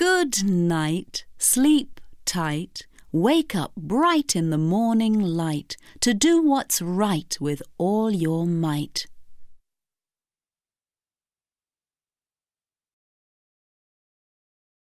Good night, sleep tight, wake up bright in the morning light to do what's right with all your might.